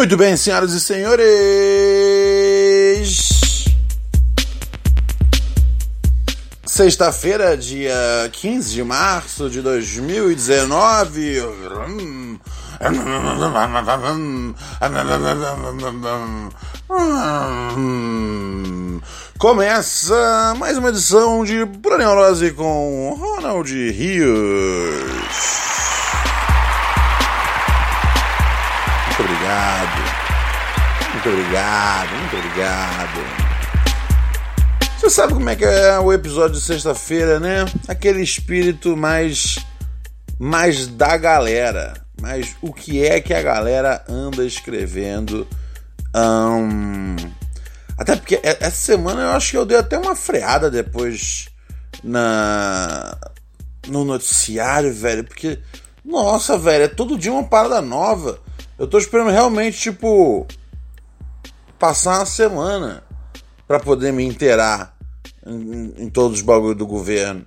Muito bem, senhoras e senhores. Sexta-feira, dia 15 de março de 2019. Começa mais uma edição de Pura Neurose com Ronald Rios. Muito obrigado. Muito obrigado, muito obrigado. Você sabe como é que é o episódio de sexta-feira, né? Aquele espírito mais mais da galera. Mas o que é que a galera anda escrevendo? Um... Até porque essa semana eu acho que eu dei até uma freada depois na no noticiário, velho, porque nossa, velho, é todo dia uma parada nova. Eu tô esperando realmente, tipo, passar uma semana para poder me inteirar em, em todos os bagulhos do governo.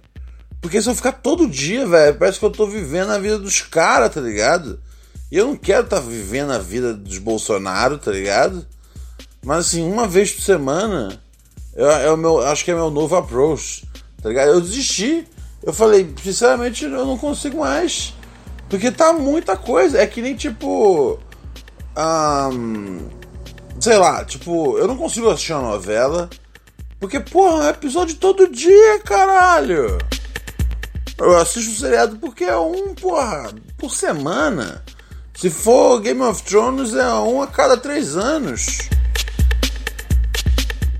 Porque se eu ficar todo dia, velho, parece que eu tô vivendo a vida dos caras, tá ligado? E eu não quero estar tá vivendo a vida dos Bolsonaro, tá ligado? Mas assim, uma vez por semana, eu, é o meu, acho que é meu novo approach, tá ligado? Eu desisti. Eu falei, sinceramente, eu não consigo mais. Porque tá muita coisa. É que nem tipo. Um, sei lá, tipo, eu não consigo assistir uma novela. Porque, porra, é episódio todo dia, caralho. Eu assisto o seriado porque é um, porra, por semana. Se for Game of Thrones, é um a cada três anos.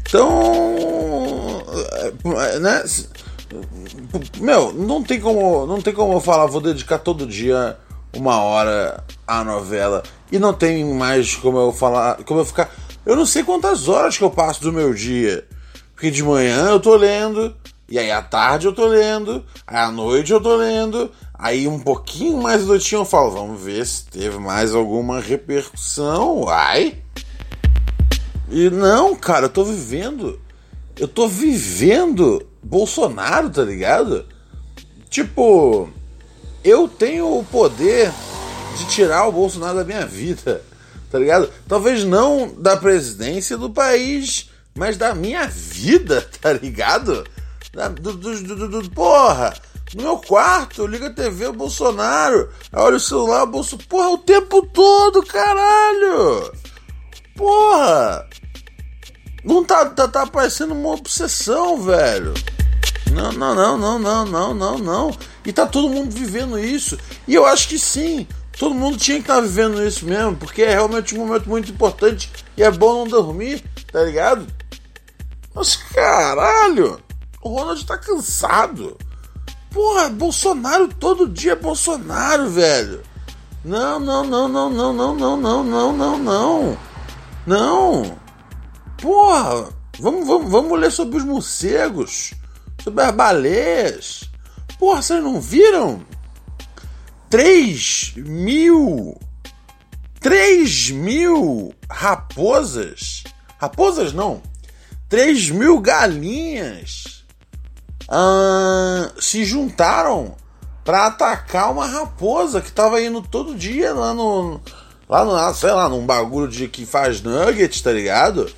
Então. É, né? Meu, não tem como, não tem como eu falar, vou dedicar todo dia uma hora à novela. E não tem mais como eu falar, como eu ficar. Eu não sei quantas horas que eu passo do meu dia. Porque de manhã eu tô lendo, e aí à tarde eu tô lendo, aí à noite eu tô lendo, aí um pouquinho mais noitinho eu falo, vamos ver se teve mais alguma repercussão. Ai! E não, cara, eu tô vivendo. Eu tô vivendo Bolsonaro, tá ligado? Tipo, eu tenho o poder de tirar o Bolsonaro da minha vida, tá ligado? Talvez não da presidência do país, mas da minha vida, tá ligado? Da, do, do, do, porra, no meu quarto, liga a TV, o Bolsonaro, olha o celular, o Bolsonaro, porra, o tempo todo, caralho! Porra! Não tá, tá, tá parecendo uma obsessão, velho. Não, não, não, não, não, não, não, não. E tá todo mundo vivendo isso. E eu acho que sim, todo mundo tinha que estar tá vivendo isso mesmo, porque é realmente um momento muito importante e é bom não dormir, tá ligado? Mas caralho, o Ronald tá cansado. Porra, Bolsonaro todo dia é Bolsonaro, velho. Não, não, não, não, não, não, não, não, não, não, não. Não. Porra, vamos, vamos, vamos ler sobre os morcegos, sobre as baleias. Porra, vocês não viram? 3 mil. 3 mil raposas. Raposas não. 3 mil galinhas ah, se juntaram para atacar uma raposa que tava indo todo dia lá no. Lá no, sei lá, num bagulho de que faz nuggets, tá ligado?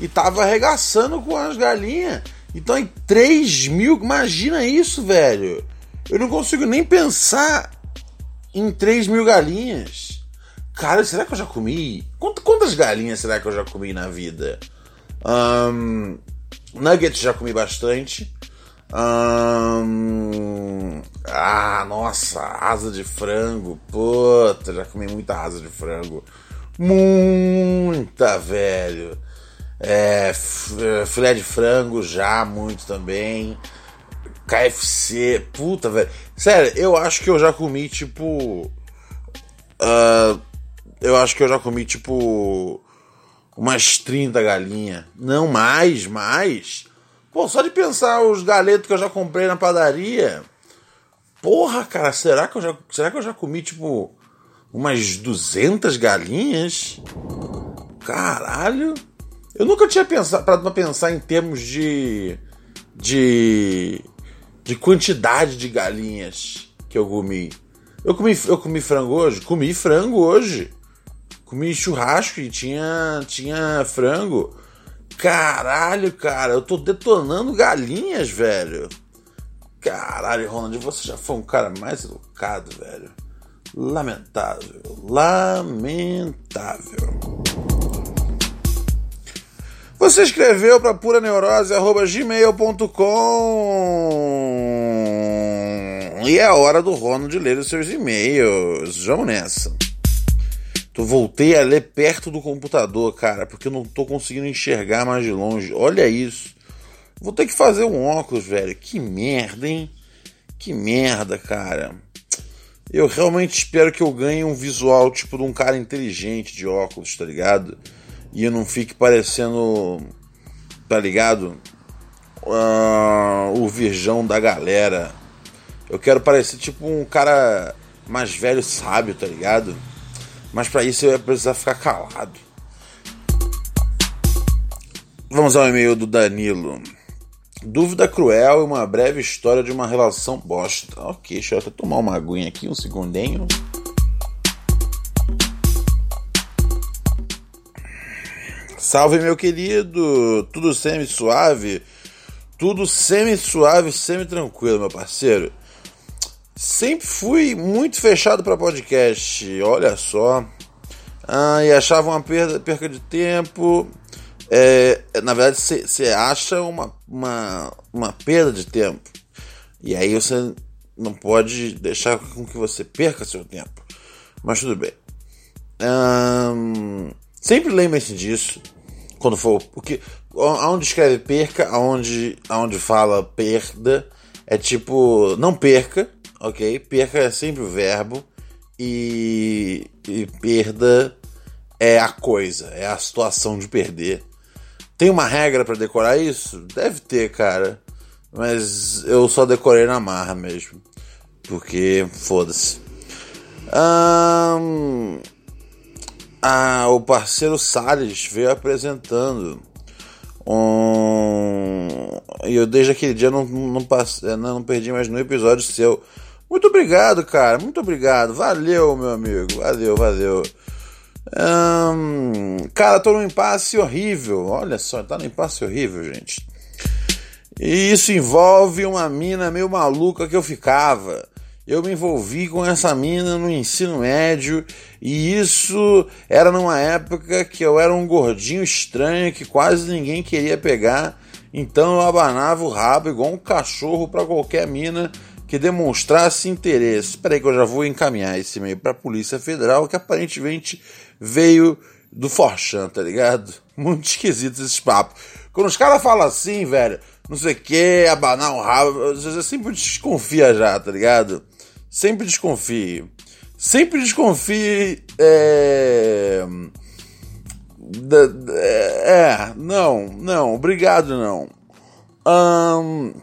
E tava arregaçando com as galinhas. Então em 3 mil, imagina isso, velho. Eu não consigo nem pensar em 3 mil galinhas. Cara, será que eu já comi? Quantas galinhas será que eu já comi na vida? Um, nuggets já comi bastante. Um, ah, nossa, asa de frango. Puta, já comi muita asa de frango. Muita, velho. É, filé de frango já, muito também. KFC, puta, velho. Sério, eu acho que eu já comi, tipo. Uh, eu acho que eu já comi, tipo. Umas 30 galinhas. Não, mais, mais. Pô, só de pensar os galetos que eu já comprei na padaria. Porra, cara, será que eu já, será que eu já comi, tipo. Umas 200 galinhas? Caralho. Eu nunca tinha pensado, pra pensar em termos de. de de quantidade de galinhas que eu comi. Eu comi, eu comi frango hoje? Comi frango hoje. Comi churrasco e tinha, tinha frango. Caralho, cara, eu tô detonando galinhas, velho. Caralho, Ronald, você já foi um cara mais educado, velho. Lamentável. Lamentável. Você escreveu para puraneurose.gmail.com E é hora do Rono de ler os seus e-mails. Vamos nessa. Tu voltei a ler perto do computador, cara, porque eu não tô conseguindo enxergar mais de longe. Olha isso. Vou ter que fazer um óculos, velho. Que merda, hein? Que merda, cara. Eu realmente espero que eu ganhe um visual tipo de um cara inteligente de óculos, tá ligado? E eu não fique parecendo, tá ligado? Uh, o virgão da galera. Eu quero parecer tipo um cara mais velho sábio, tá ligado? Mas para isso eu ia precisar ficar calado. Vamos ao e-mail do Danilo. Dúvida cruel e uma breve história de uma relação bosta. Ok, deixa eu até tomar uma aguinha aqui, um segundinho. Salve, meu querido! Tudo semi-suave? Tudo semi-suave, semi-tranquilo, meu parceiro. Sempre fui muito fechado para podcast, olha só. Ah, e achava uma perda, perca de tempo. É, na verdade, você acha uma, uma, uma perda de tempo. E aí você não pode deixar com que você perca seu tempo. Mas tudo bem. sempre lembre-se disso quando for. Porque aonde escreve perca, aonde, aonde fala perda, é tipo. Não perca, ok? Perca é sempre o verbo. E, e perda é a coisa, é a situação de perder. Tem uma regra para decorar isso? Deve ter, cara. Mas eu só decorei na marra mesmo. Porque foda-se. Um, ah, o parceiro Salles veio apresentando. Um... E eu desde aquele dia não, não, passei, não, não perdi mais nenhum episódio seu. Muito obrigado, cara. Muito obrigado. Valeu, meu amigo. Valeu, valeu. cara, tô num impasse horrível. Olha só, tá num impasse horrível, gente. E isso envolve uma mina meio maluca que eu ficava eu me envolvi com essa mina no ensino médio e isso era numa época que eu era um gordinho estranho que quase ninguém queria pegar, então eu abanava o rabo igual um cachorro para qualquer mina que demonstrasse interesse. Espera aí que eu já vou encaminhar esse e-mail para a Polícia Federal que aparentemente veio do Forchan, tá ligado? Muito esquisito esse papo. Quando os caras falam assim, velho, não sei o que, abanar o rabo, você sempre desconfia já, tá ligado? Sempre desconfie. Sempre desconfie. É... É, não, não, obrigado não. Um,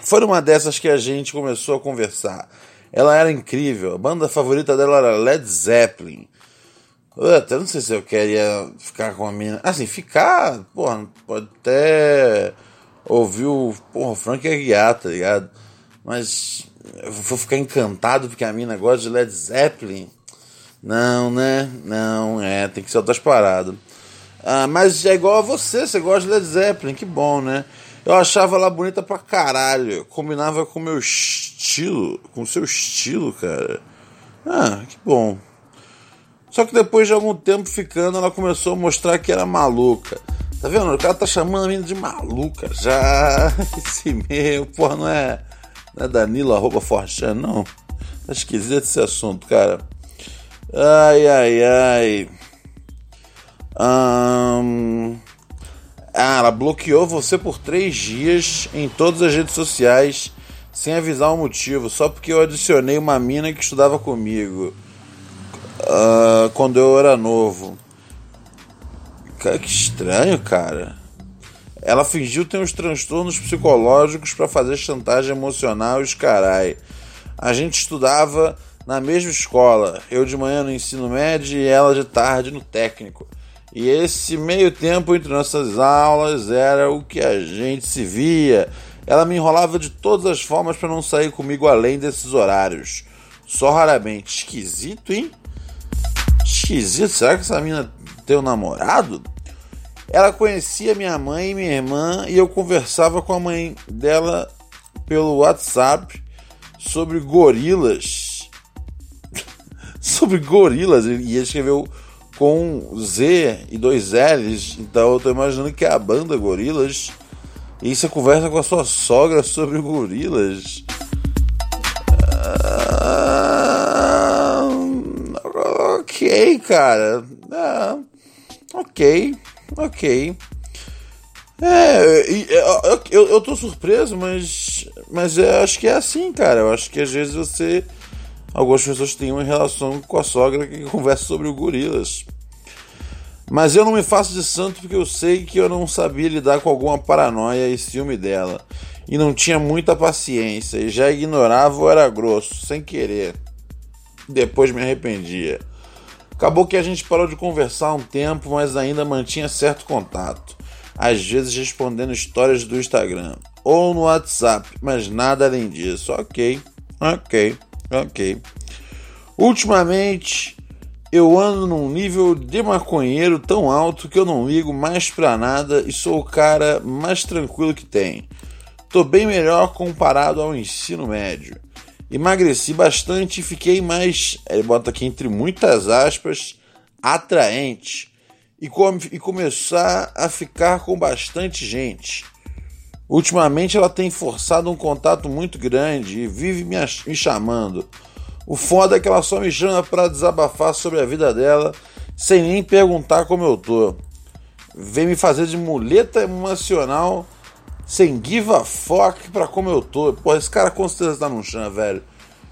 foi uma dessas que a gente começou a conversar. Ela era incrível, a banda favorita dela era Led Zeppelin. Eu até não sei se eu queria ficar com a mina. Assim, ficar, porra, pode até ouvir o porra, Frank Aguiar, tá ligado? Mas eu vou ficar encantado porque a mina gosta de Led Zeppelin. Não, né? Não, é, tem que ser outras paradas. Ah, mas é igual a você, você gosta de Led Zeppelin, que bom, né? Eu achava ela bonita pra caralho. Combinava com o meu estilo, com o seu estilo, cara. Ah, que bom. Só que depois de algum tempo ficando, ela começou a mostrar que era maluca. Tá vendo? O cara tá chamando a mina de maluca já. Esse meio, porra, não é. Não é Danilo arroba Forchan, não. Tá esquisito esse assunto, cara. Ai, ai, ai. Um... Ah, ela bloqueou você por três dias em todas as redes sociais sem avisar o motivo, só porque eu adicionei uma mina que estudava comigo uh, quando eu era novo. Cara, que estranho, cara. Ela fingiu ter uns transtornos psicológicos para fazer chantagem emocional e os carai. A gente estudava na mesma escola, eu de manhã no ensino médio e ela de tarde no técnico. E esse meio tempo entre nossas aulas era o que a gente se via ela me enrolava de todas as formas para não sair comigo além desses horários. Só raramente. Esquisito, hein? Esquisito. Será que essa menina tem um namorado? Ela conhecia minha mãe e minha irmã e eu conversava com a mãe dela pelo WhatsApp sobre gorilas. sobre gorilas. E escreveu com Z e dois L's. Então eu tô imaginando que é a banda Gorilas e você conversa com a sua sogra sobre gorilas. Ah, ok, cara. Ah, ok, ok. É, eu, eu, eu tô surpreso, mas, mas eu acho que é assim, cara. Eu acho que às vezes você. Algumas pessoas têm uma relação com a sogra que conversa sobre o gorilas. Mas eu não me faço de santo porque eu sei que eu não sabia lidar com alguma paranoia e ciúme dela. E não tinha muita paciência, e já ignorava ou era grosso, sem querer. Depois me arrependia. Acabou que a gente parou de conversar um tempo, mas ainda mantinha certo contato. Às vezes respondendo histórias do Instagram ou no WhatsApp, mas nada além disso. Ok, ok, ok. Ultimamente eu ando num nível de maconheiro tão alto que eu não ligo mais pra nada e sou o cara mais tranquilo que tem. Tô bem melhor comparado ao ensino médio. Emagreci bastante e fiquei mais, ele bota aqui entre muitas aspas, atraente. E, com, e começar a ficar com bastante gente. Ultimamente ela tem forçado um contato muito grande e vive me, me chamando o foda é que ela só me chama para desabafar sobre a vida dela, sem nem perguntar como eu tô. Vem me fazer de muleta emocional, sem give a fuck pra como eu tô. Pô, esse cara com certeza tá no chão, velho.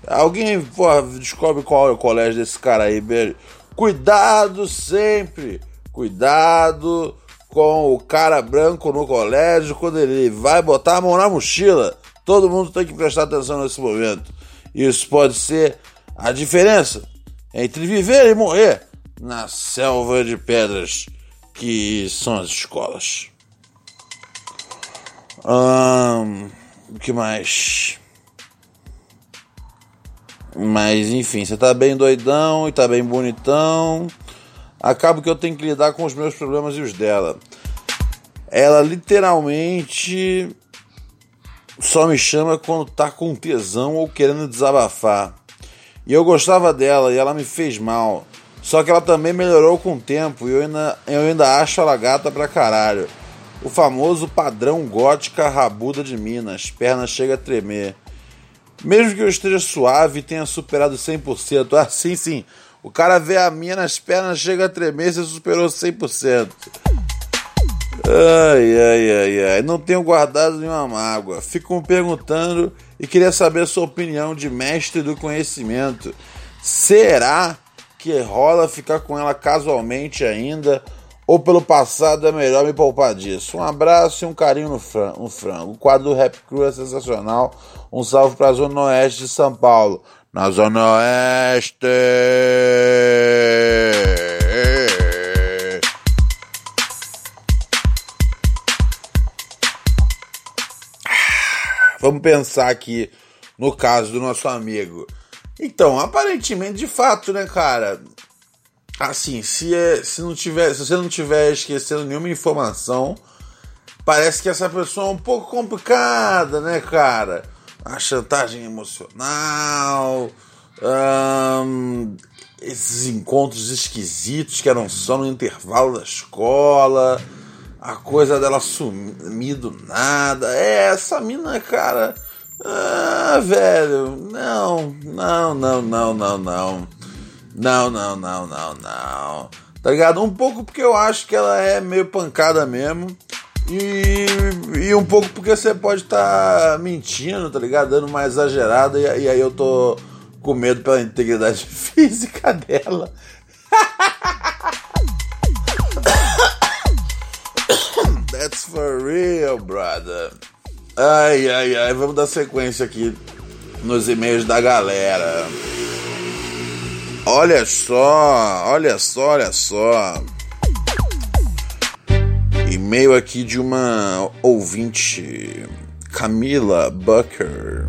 Alguém, porra, descobre qual é o colégio desse cara aí, velho. Cuidado sempre! Cuidado com o cara branco no colégio quando ele vai botar a mão na mochila. Todo mundo tem que prestar atenção nesse momento. Isso pode ser a diferença entre viver e morrer na selva de pedras que são as escolas. O que mais? Mas enfim, você tá bem doidão e tá bem bonitão. Acabo que eu tenho que lidar com os meus problemas e os dela. Ela literalmente só me chama quando tá com tesão ou querendo desabafar. E eu gostava dela e ela me fez mal. Só que ela também melhorou com o tempo e eu ainda, eu ainda acho ela gata pra caralho. O famoso padrão gótica rabuda de Minas, pernas chega a tremer. Mesmo que eu esteja suave e tenha superado 100%, ah, sim, sim, o cara vê a minha nas pernas, chega a tremer, você superou 100%. Ai, ai, ai, ai. Não tenho guardado nenhuma mágoa. Fico me perguntando e queria saber a sua opinião de mestre do conhecimento. Será que rola ficar com ela casualmente ainda? Ou pelo passado é melhor me poupar disso? Um abraço e um carinho no. No frango. O quadro do Rap Crew é sensacional. Um salve para a Zona Oeste de São Paulo. Na Zona Oeste! Vamos pensar aqui no caso do nosso amigo. Então, aparentemente, de fato, né, cara? Assim, se, é, se, não tiver, se você não tiver esquecendo nenhuma informação, parece que essa pessoa é um pouco complicada, né, cara? A chantagem emocional, esses encontros esquisitos que eram só no intervalo da escola a coisa dela sumir do nada. É, essa mina, cara. Ah, velho. Não, não, não, não, não, não. Não, não, não, não, não. Tá ligado? Um pouco porque eu acho que ela é meio pancada mesmo. E, e um pouco porque você pode estar tá mentindo, tá ligado? Dando uma exagerada, e, e aí eu tô com medo pela integridade física dela. That's for real, brother. Ai, ai, ai, vamos dar sequência aqui nos e-mails da galera. Olha só, olha só, olha só. E-mail aqui de uma ouvinte, Camila Bucker.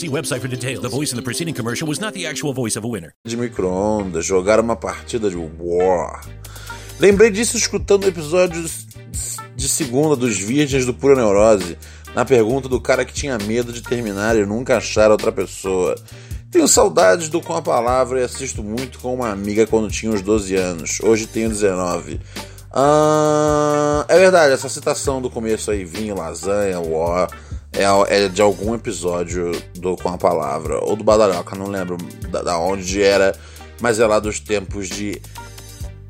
See website for details. The voice in the preceding commercial was not the actual voice of a winner. de micro-ondas, jogar uma partida de War. Lembrei disso escutando o episódio de segunda dos Virgens do Pura Neurose, na pergunta do cara que tinha medo de terminar e nunca achar outra pessoa. Tenho saudades do Com a Palavra e assisto muito com uma amiga quando tinha uns 12 anos. Hoje tenho 19. Ah, é verdade, essa citação do começo aí, vinho, lasanha, war, é, é, de algum episódio do Com a Palavra, ou do Badaroca, não lembro da, da onde era, mas é lá dos tempos de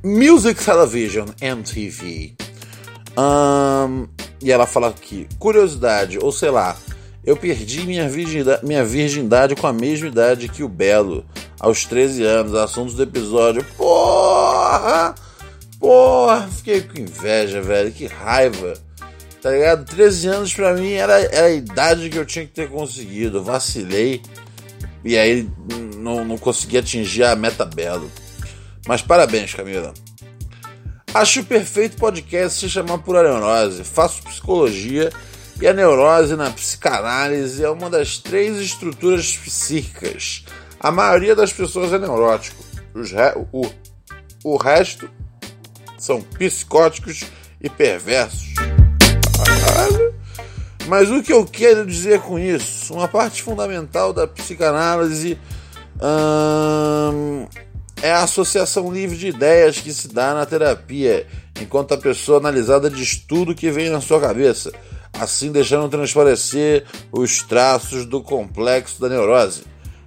Music Television, MTV. Um, e ela fala aqui, curiosidade, ou sei lá, eu perdi minha virgindade, minha virgindade com a mesma idade que o Belo, aos 13 anos, assuntos do episódio. Porra! Porra! Fiquei com inveja, velho, que raiva. Tá ligado? 13 anos pra mim era, era a idade que eu tinha que ter conseguido. Eu vacilei e aí não, não consegui atingir a meta belo. Mas parabéns, Camila. Acho perfeito podcast se chamar Pura Neurose. Faço psicologia e a neurose na psicanálise é uma das três estruturas psíquicas. A maioria das pessoas é neurótico. Re... O... o resto são psicóticos e perversos. Mas o que eu quero dizer com isso? Uma parte fundamental da psicanálise hum, é a associação livre de ideias que se dá na terapia, enquanto a pessoa analisada diz tudo que vem na sua cabeça, assim deixando transparecer os traços do complexo da neurose.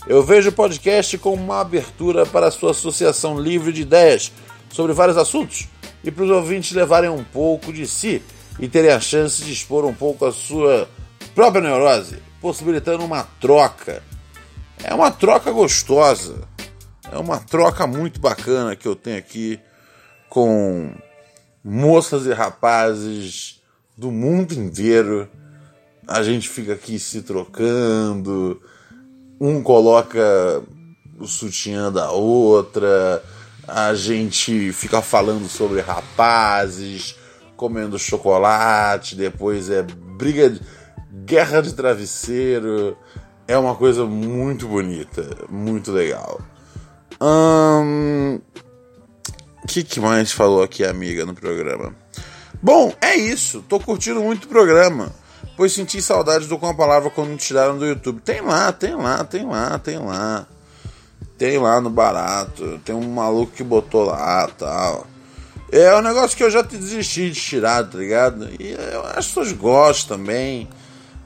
Eu vejo o podcast como uma abertura para a sua associação livre de ideias sobre vários assuntos e para os ouvintes levarem um pouco de si e terem a chance de expor um pouco a sua própria neurose, possibilitando uma troca. É uma troca gostosa. É uma troca muito bacana que eu tenho aqui com moças e rapazes do mundo inteiro. A gente fica aqui se trocando, um coloca o sutiã da outra, a gente fica falando sobre rapazes, comendo chocolate, depois é briga, de, guerra de travesseiro. É uma coisa muito bonita, muito legal. O que, que mais falou aqui, amiga, no programa? Bom, é isso. Tô curtindo muito o programa. Pois senti saudades do Com a Palavra quando tiraram do YouTube. Tem lá, tem lá, tem lá, tem lá. Tem lá no barato. Tem um maluco que botou lá tal. É um negócio que eu já desisti de tirar, tá ligado? E as pessoas gostam também.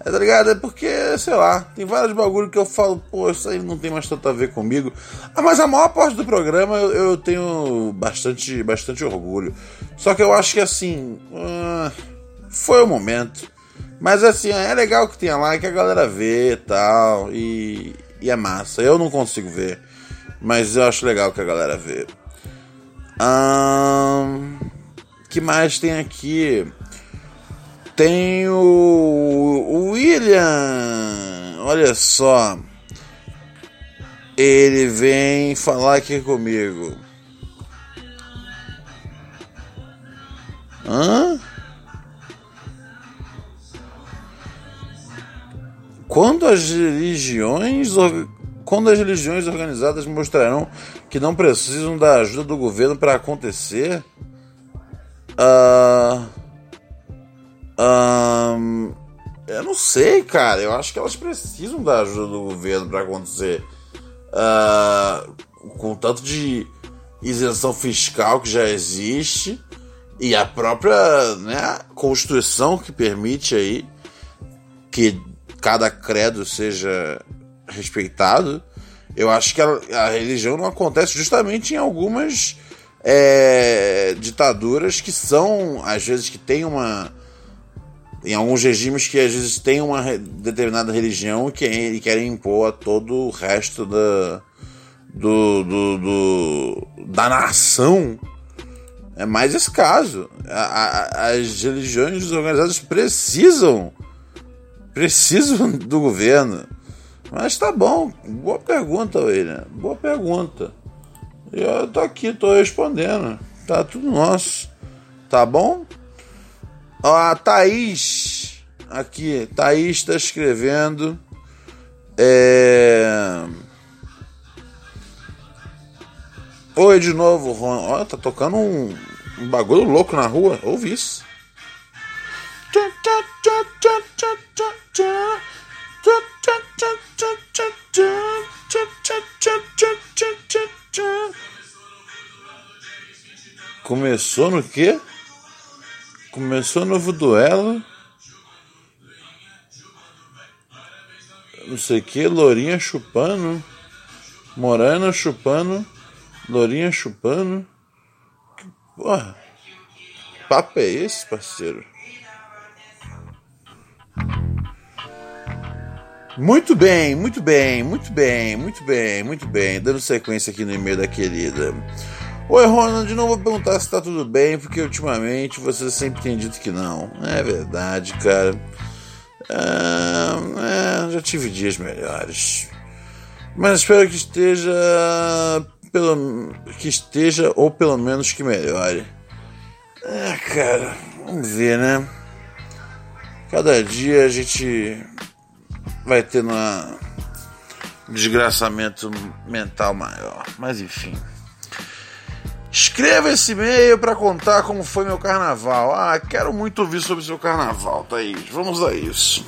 É, tá ligado? É porque, sei lá, tem vários bagulho que eu falo, pô, isso aí não tem mais tanto a ver comigo. Ah, mas a maior parte do programa eu, eu tenho bastante, bastante orgulho. Só que eu acho que assim. Uh, foi o momento. Mas assim, é legal que tenha lá, que a galera vê e tal. E, e é massa. Eu não consigo ver. Mas eu acho legal que a galera vê. Um, que mais tem aqui? Tem o, o William. Olha só. Ele vem falar aqui comigo. Hã? Quando as religiões quando as religiões organizadas mostrarão que não precisam da ajuda do governo para acontecer? Uh, Um, eu não sei, cara. Eu acho que elas precisam da ajuda do governo para acontecer. Uh, com tanto de isenção fiscal que já existe e a própria né, Constituição que permite aí que cada credo seja respeitado, eu acho que a, a religião não acontece justamente em algumas é, ditaduras que são, às vezes, que tem uma. Em alguns regimes que às vezes tem uma determinada religião que, e querem impor a todo o resto da, do, do, do da nação. É mais esse caso. A, a, as religiões organizadas precisam precisam do governo. Mas tá bom, boa pergunta, William. Boa pergunta. Eu tô aqui, tô respondendo. Tá tudo nosso. Tá bom? A Thaís, aqui, Thaís tá escrevendo. É. Oi de novo, Ron. Ó, tá tocando um, um bagulho louco na rua. Ouvi isso. Começou no quê? Começou no novo duelo. Não sei o que, Lourinha chupando. Morana chupando. Lourinha chupando. Porra. Papo é esse, parceiro? Muito bem, muito bem, muito bem, muito bem, muito bem. Dando sequência aqui no e-mail da querida. Oi, Ronald, não vou perguntar se tá tudo bem, porque ultimamente você sempre tem dito que não. É verdade, cara. É, é, já tive dias melhores. Mas espero que esteja. Pelo, que esteja, ou pelo menos que melhore. É, cara, vamos ver, né? Cada dia a gente vai tendo um desgraçamento mental maior. Mas enfim. Escreva esse e-mail para contar como foi meu carnaval. Ah, quero muito ouvir sobre seu carnaval, Thaís. Vamos a isso.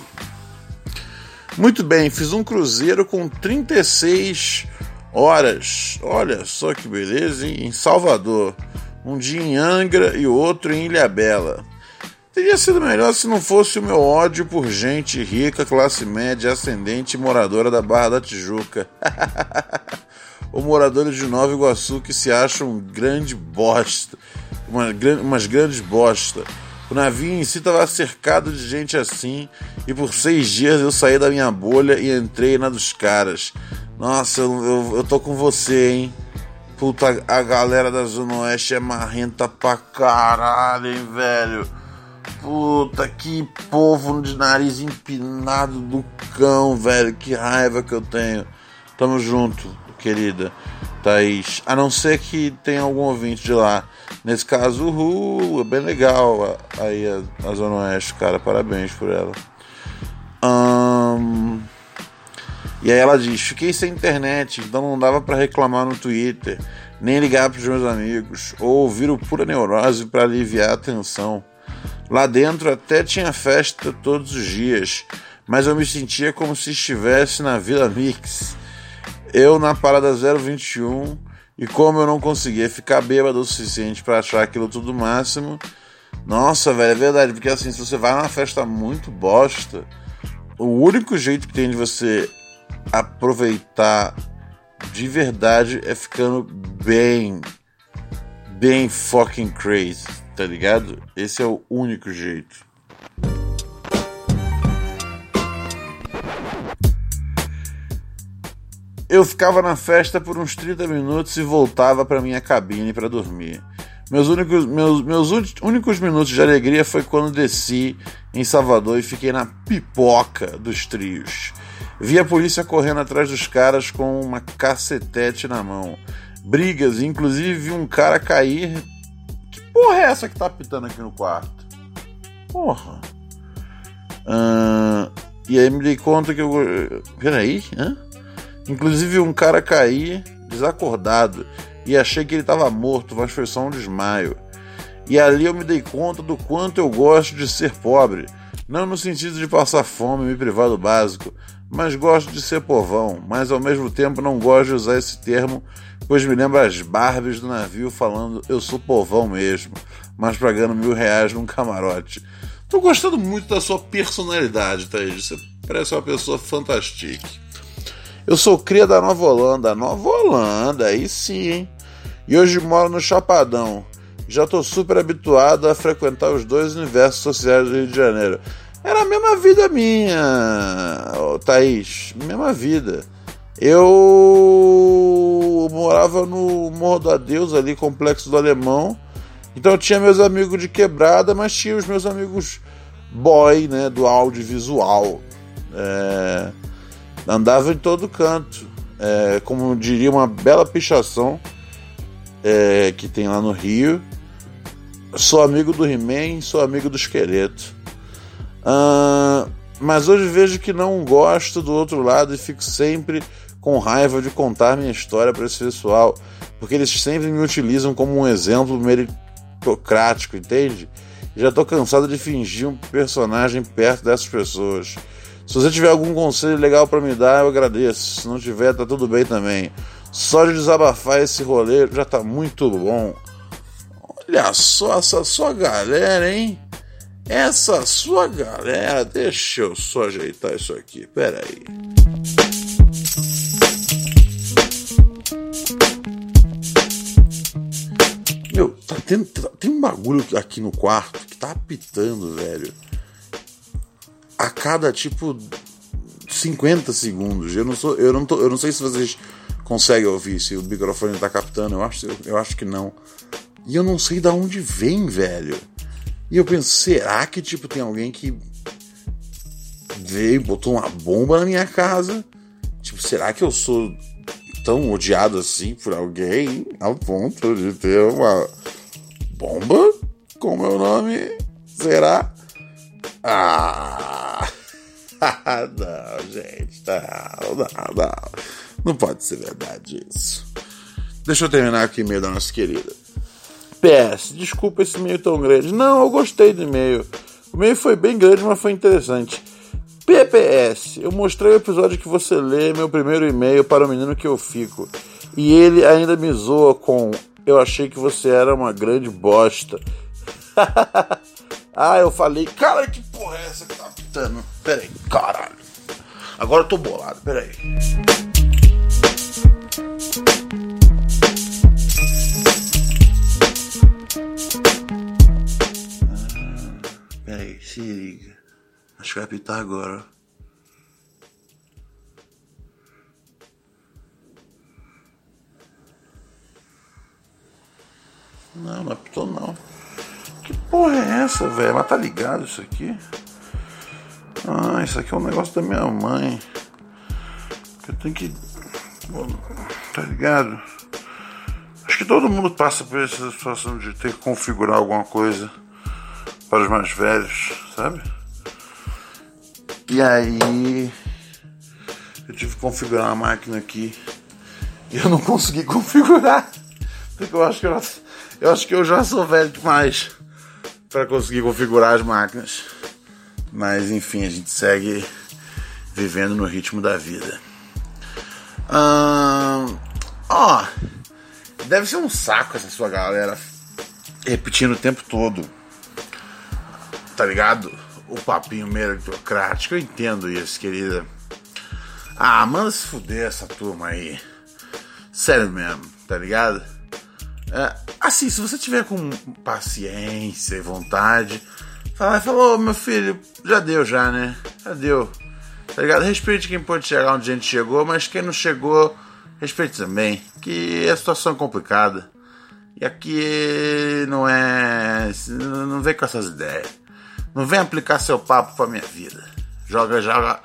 Muito bem, fiz um cruzeiro com 36 horas. Olha só que beleza, hein? em Salvador. Um dia em Angra e outro em Ilhabela. Teria sido melhor se não fosse o meu ódio por gente rica, classe média, ascendente e moradora da Barra da Tijuca. Ou moradores de Nova Iguaçu que se acham um grande bosta. Uma, umas grandes bosta. O navio em si estava cercado de gente assim, e por seis dias eu saí da minha bolha e entrei na dos caras. Nossa, eu, eu, eu tô com você, hein? Puta, a galera da Zona Oeste é marrenta pra caralho, hein, velho? Puta, que povo de nariz empinado do cão, velho. Que raiva que eu tenho. Tamo junto, querida Thaís. A não ser que tenha algum ouvinte de lá. Nesse caso, uhul, é bem legal aí a, a Zona Oeste, cara. Parabéns por ela. Um... E aí ela diz: Fiquei sem internet, então não dava para reclamar no Twitter, nem ligar pros meus amigos, ou ouvir o pura neurose para aliviar a tensão. Lá dentro até tinha festa todos os dias, mas eu me sentia como se estivesse na Vila Mix. Eu na parada 021 e como eu não conseguia ficar bêbado o suficiente para achar aquilo tudo máximo. Nossa, velho, é verdade, porque assim, se você vai numa festa muito bosta, o único jeito que tem de você aproveitar de verdade é ficando bem, bem fucking crazy tá ligado? Esse é o único jeito. Eu ficava na festa por uns 30 minutos e voltava para minha cabine para dormir. Meus únicos, meus, meus únicos minutos de alegria foi quando desci em Salvador e fiquei na pipoca dos trios. Vi a polícia correndo atrás dos caras com uma cacetete na mão. Brigas, inclusive vi um cara cair porra é essa que tá pitando aqui no quarto? Porra. Uh, e aí me dei conta que eu. Peraí, hã? Inclusive um cara cair desacordado e achei que ele estava morto, mas foi só um desmaio. E ali eu me dei conta do quanto eu gosto de ser pobre. Não no sentido de passar fome e me privar do básico, mas gosto de ser povão, mas ao mesmo tempo não gosto de usar esse termo, pois me lembra as Barbies do navio falando eu sou povão mesmo, mas pagando mil reais num camarote. Tô gostando muito da sua personalidade, Thaís. Você parece uma pessoa fantástica. Eu sou cria da Nova Holanda. Nova Holanda, aí sim, hein? E hoje moro no Chapadão. Já tô super habituado a frequentar os dois universos sociais do Rio de Janeiro. Era a mesma vida minha, Thaís. Mesma vida. Eu morava no Morro do Adeus, ali, Complexo do Alemão. Então tinha meus amigos de quebrada, mas tinha os meus amigos boy, né, do audiovisual. É, andava em todo canto. É, como diria uma bela pichação é, que tem lá no Rio. Sou amigo do He-Man, sou amigo do Esqueleto. Uh, mas hoje vejo que não gosto do outro lado e fico sempre com raiva de contar minha história para esse pessoal, porque eles sempre me utilizam como um exemplo meritocrático, entende? Já tô cansado de fingir um personagem perto dessas pessoas. Se você tiver algum conselho legal para me dar, eu agradeço. Se não tiver, tá tudo bem também. Só de desabafar esse rolê já tá muito bom. Olha só essa sua galera, hein? Essa sua galera. Deixa eu só ajeitar isso aqui. Pera aí. Meu, tá tendo, tá, tem um bagulho aqui no quarto que tá apitando, velho. A cada tipo 50 segundos. Eu não sou, eu não tô, eu não sei se vocês conseguem ouvir se o microfone tá captando. Eu acho, eu, eu acho que não. E eu não sei de onde vem, velho. E eu penso, será que tipo tem alguém que veio, botou uma bomba na minha casa? Tipo, será que eu sou tão odiado assim por alguém ao ponto de ter uma bomba com meu nome? Será? Ah! não, gente, não, não, não. Não pode ser verdade isso. Deixa eu terminar aqui meio da nossa querida. PS, desculpa esse e-mail tão grande. Não, eu gostei do e-mail. O e-mail foi bem grande, mas foi interessante. PPS, eu mostrei o episódio que você lê meu primeiro e-mail para o menino que eu fico. E ele ainda me zoa com eu achei que você era uma grande bosta. ah, eu falei, cara, que porra é essa que tá pitando? Pera aí, caralho. Agora eu tô bolado, pera Se liga. Acho que vai apitar agora. Não, não apitou não. Que porra é essa, velho? Mas tá ligado isso aqui? Ah, isso aqui é um negócio da minha mãe. Eu tenho que. Tá ligado? Acho que todo mundo passa por essa situação de ter que configurar alguma coisa para os mais velhos, sabe? E aí eu tive que configurar uma máquina aqui e eu não consegui configurar. Porque eu acho que eu, eu acho que eu já sou velho demais para conseguir configurar as máquinas. Mas enfim, a gente segue vivendo no ritmo da vida. Hum, ó, deve ser um saco essa sua galera repetindo o tempo todo tá ligado? O papinho meritocrático, eu entendo isso, querida. Ah, manda se fuder essa turma aí. Sério mesmo, tá ligado? É, assim, se você tiver com paciência e vontade, fala, falou, meu filho, já deu já, né? Já deu. Tá ligado? Respeite quem pode chegar onde a gente chegou, mas quem não chegou, respeite também. Que a situação é complicada. E aqui não é. Não vem com essas ideias. Não vem aplicar seu papo pra minha vida. Joga, joga,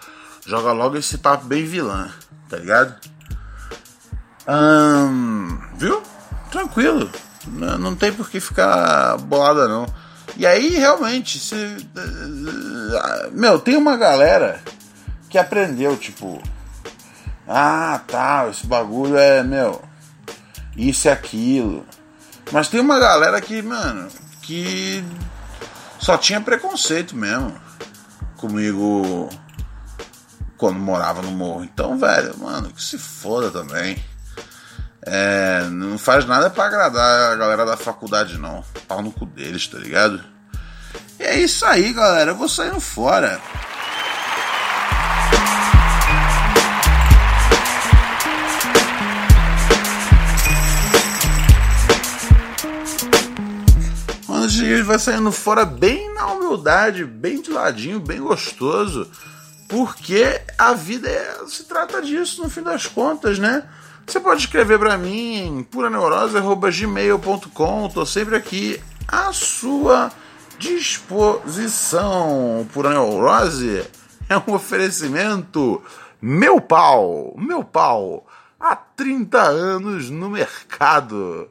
joga logo esse papo bem vilã, tá ligado? Hum, viu? Tranquilo. Não, não tem por que ficar bolada, não. E aí, realmente, se, meu, tem uma galera que aprendeu, tipo, ah, tá, esse bagulho é, meu, isso e aquilo. Mas tem uma galera que, mano, que só tinha preconceito mesmo comigo quando morava no morro. Então, velho, mano, que se foda também. É, não faz nada para agradar a galera da faculdade, não. Pau no cu deles, tá ligado? E é isso aí, galera. Eu vou saindo fora. A gente vai saindo fora bem na humildade, bem de ladinho, bem gostoso. Porque a vida é, se trata disso, no fim das contas, né? Você pode escrever para mim em puraneurose.gmail.com. Tô sempre aqui à sua disposição. Pura Neurose é um oferecimento. Meu pau, meu pau, há 30 anos no mercado.